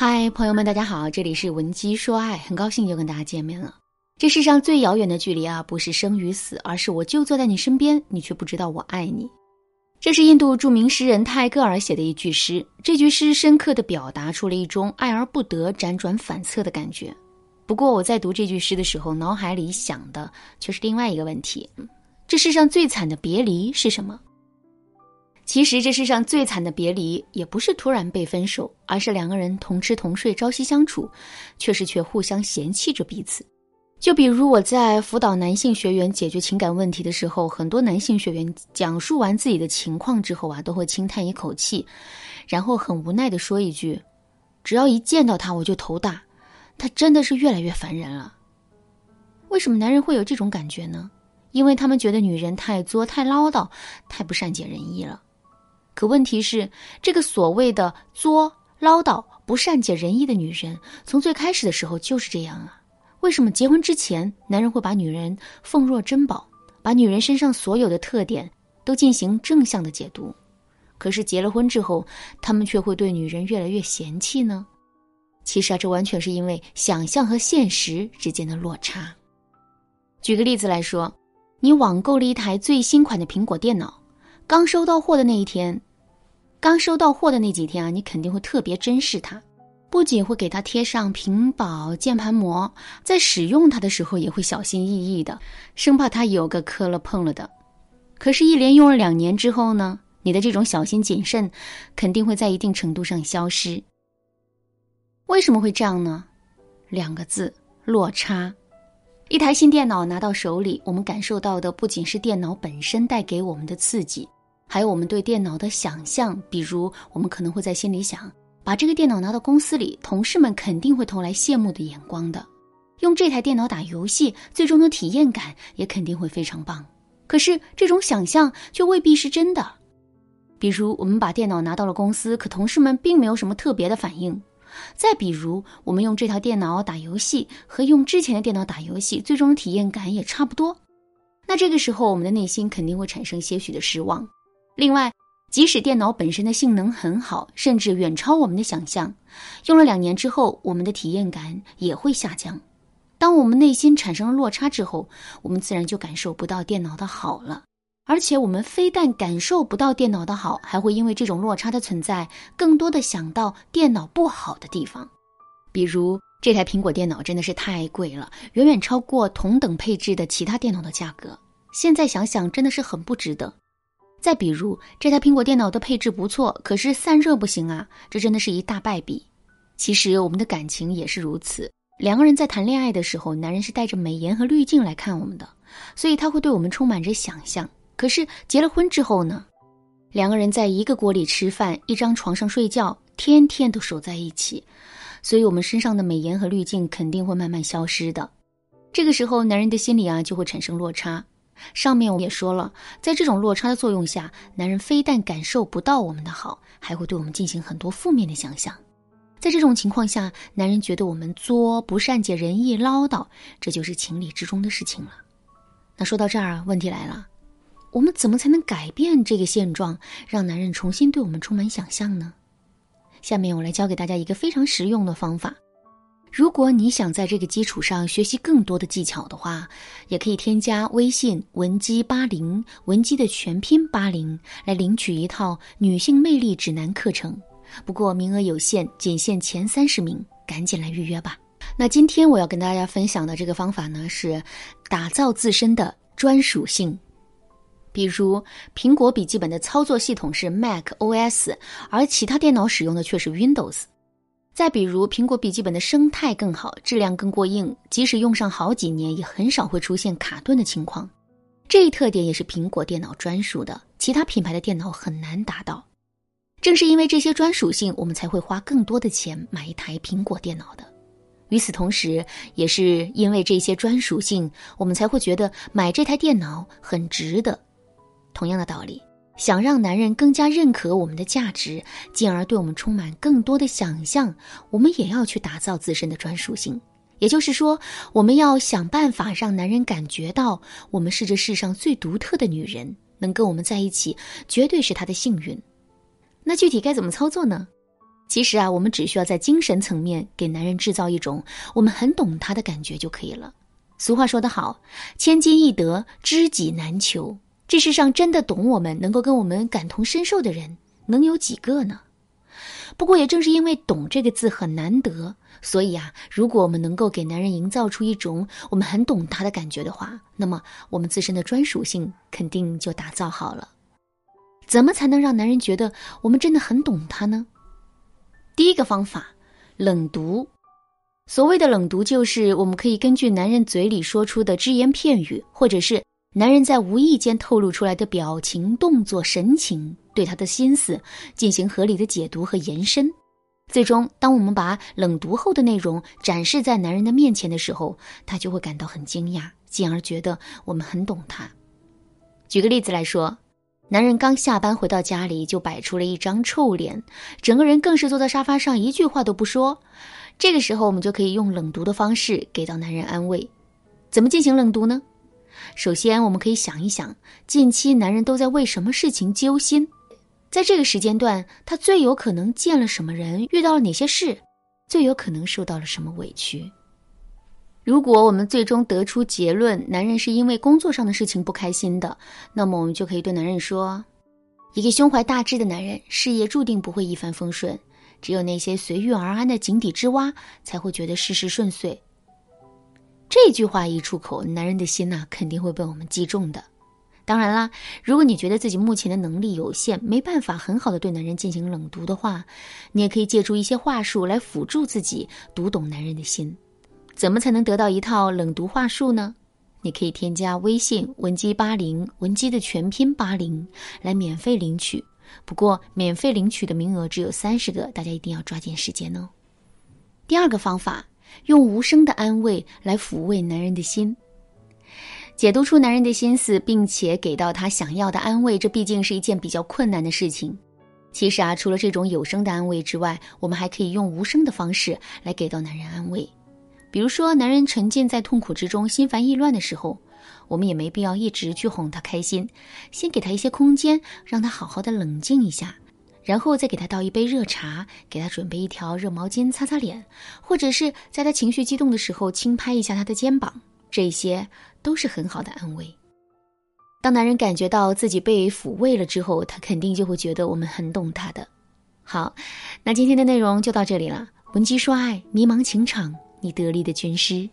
嗨，朋友们，大家好，这里是文姬说爱，很高兴又跟大家见面了。这世上最遥远的距离啊，不是生与死，而是我就坐在你身边，你却不知道我爱你。这是印度著名诗人泰戈尔写的一句诗，这句诗深刻地表达出了一种爱而不得、辗转反侧的感觉。不过我在读这句诗的时候，脑海里想的却是另外一个问题：这世上最惨的别离是什么？其实这世上最惨的别离，也不是突然被分手，而是两个人同吃同睡、朝夕相处，却是却互相嫌弃着彼此。就比如我在辅导男性学员解决情感问题的时候，很多男性学员讲述完自己的情况之后啊，都会轻叹一口气，然后很无奈的说一句：“只要一见到他我就头大，他真的是越来越烦人了。”为什么男人会有这种感觉呢？因为他们觉得女人太作、太唠叨、太不善解人意了。可问题是，这个所谓的作、唠叨、不善解人意的女人，从最开始的时候就是这样啊？为什么结婚之前，男人会把女人奉若珍宝，把女人身上所有的特点都进行正向的解读？可是结了婚之后，他们却会对女人越来越嫌弃呢？其实啊，这完全是因为想象和现实之间的落差。举个例子来说，你网购了一台最新款的苹果电脑，刚收到货的那一天。刚收到货的那几天啊，你肯定会特别珍视它，不仅会给它贴上屏保、键盘膜，在使用它的时候也会小心翼翼的，生怕它有个磕了碰了的。可是，一连用了两年之后呢，你的这种小心谨慎，肯定会在一定程度上消失。为什么会这样呢？两个字：落差。一台新电脑拿到手里，我们感受到的不仅是电脑本身带给我们的刺激。还有我们对电脑的想象，比如我们可能会在心里想，把这个电脑拿到公司里，同事们肯定会投来羡慕的眼光的。用这台电脑打游戏，最终的体验感也肯定会非常棒。可是这种想象却未必是真的。比如我们把电脑拿到了公司，可同事们并没有什么特别的反应。再比如我们用这台电脑打游戏，和用之前的电脑打游戏，最终的体验感也差不多。那这个时候，我们的内心肯定会产生些许的失望。另外，即使电脑本身的性能很好，甚至远超我们的想象，用了两年之后，我们的体验感也会下降。当我们内心产生了落差之后，我们自然就感受不到电脑的好了。而且，我们非但感受不到电脑的好，还会因为这种落差的存在，更多的想到电脑不好的地方。比如，这台苹果电脑真的是太贵了，远远超过同等配置的其他电脑的价格。现在想想，真的是很不值得。再比如，这台苹果电脑的配置不错，可是散热不行啊，这真的是一大败笔。其实我们的感情也是如此，两个人在谈恋爱的时候，男人是带着美颜和滤镜来看我们的，所以他会对我们充满着想象。可是结了婚之后呢，两个人在一个锅里吃饭，一张床上睡觉，天天都守在一起，所以我们身上的美颜和滤镜肯定会慢慢消失的。这个时候，男人的心里啊就会产生落差。上面我也说了，在这种落差的作用下，男人非但感受不到我们的好，还会对我们进行很多负面的想象。在这种情况下，男人觉得我们作、不善解人意、唠叨，这就是情理之中的事情了。那说到这儿，问题来了，我们怎么才能改变这个现状，让男人重新对我们充满想象呢？下面我来教给大家一个非常实用的方法。如果你想在这个基础上学习更多的技巧的话，也可以添加微信文姬八零，文姬的全拼八零，来领取一套女性魅力指南课程。不过名额有限，仅限前三十名，赶紧来预约吧。那今天我要跟大家分享的这个方法呢，是打造自身的专属性。比如，苹果笔记本的操作系统是 Mac OS，而其他电脑使用的却是 Windows。再比如，苹果笔记本的生态更好，质量更过硬，即使用上好几年，也很少会出现卡顿的情况。这一特点也是苹果电脑专属的，其他品牌的电脑很难达到。正是因为这些专属性，我们才会花更多的钱买一台苹果电脑的。与此同时，也是因为这些专属性，我们才会觉得买这台电脑很值得。同样的道理。想让男人更加认可我们的价值，进而对我们充满更多的想象，我们也要去打造自身的专属性。也就是说，我们要想办法让男人感觉到我们是这世上最独特的女人，能跟我们在一起绝对是他的幸运。那具体该怎么操作呢？其实啊，我们只需要在精神层面给男人制造一种我们很懂他的感觉就可以了。俗话说得好，“千金易得，知己难求。”这世上真的懂我们、能够跟我们感同身受的人，能有几个呢？不过也正是因为“懂”这个字很难得，所以啊，如果我们能够给男人营造出一种我们很懂他的感觉的话，那么我们自身的专属性肯定就打造好了。怎么才能让男人觉得我们真的很懂他呢？第一个方法，冷读。所谓的冷读，就是我们可以根据男人嘴里说出的只言片语，或者是男人在无意间透露出来的表情、动作、神情，对他的心思进行合理的解读和延伸。最终，当我们把冷读后的内容展示在男人的面前的时候，他就会感到很惊讶，进而觉得我们很懂他。举个例子来说。男人刚下班回到家里，就摆出了一张臭脸，整个人更是坐在沙发上，一句话都不说。这个时候，我们就可以用冷读的方式给到男人安慰。怎么进行冷读呢？首先，我们可以想一想，近期男人都在为什么事情揪心，在这个时间段，他最有可能见了什么人，遇到了哪些事，最有可能受到了什么委屈。如果我们最终得出结论，男人是因为工作上的事情不开心的，那么我们就可以对男人说：一个胸怀大志的男人，事业注定不会一帆风顺，只有那些随遇而安的井底之蛙才会觉得事事顺遂。这句话一出口，男人的心呐肯定会被我们击中的。当然啦，如果你觉得自己目前的能力有限，没办法很好的对男人进行冷读的话，你也可以借助一些话术来辅助自己读懂男人的心。怎么才能得到一套冷读话术呢？你可以添加微信文姬八零，文姬的全拼八零，来免费领取。不过免费领取的名额只有三十个，大家一定要抓紧时间哦。第二个方法，用无声的安慰来抚慰男人的心，解读出男人的心思，并且给到他想要的安慰，这毕竟是一件比较困难的事情。其实啊，除了这种有声的安慰之外，我们还可以用无声的方式来给到男人安慰。比如说，男人沉浸在痛苦之中、心烦意乱的时候，我们也没必要一直去哄他开心，先给他一些空间，让他好好的冷静一下，然后再给他倒一杯热茶，给他准备一条热毛巾擦擦脸，或者是在他情绪激动的时候轻拍一下他的肩膀，这些都是很好的安慰。当男人感觉到自己被抚慰了之后，他肯定就会觉得我们很懂他的。好，那今天的内容就到这里了。闻鸡说爱，迷茫情场。你得力的军师。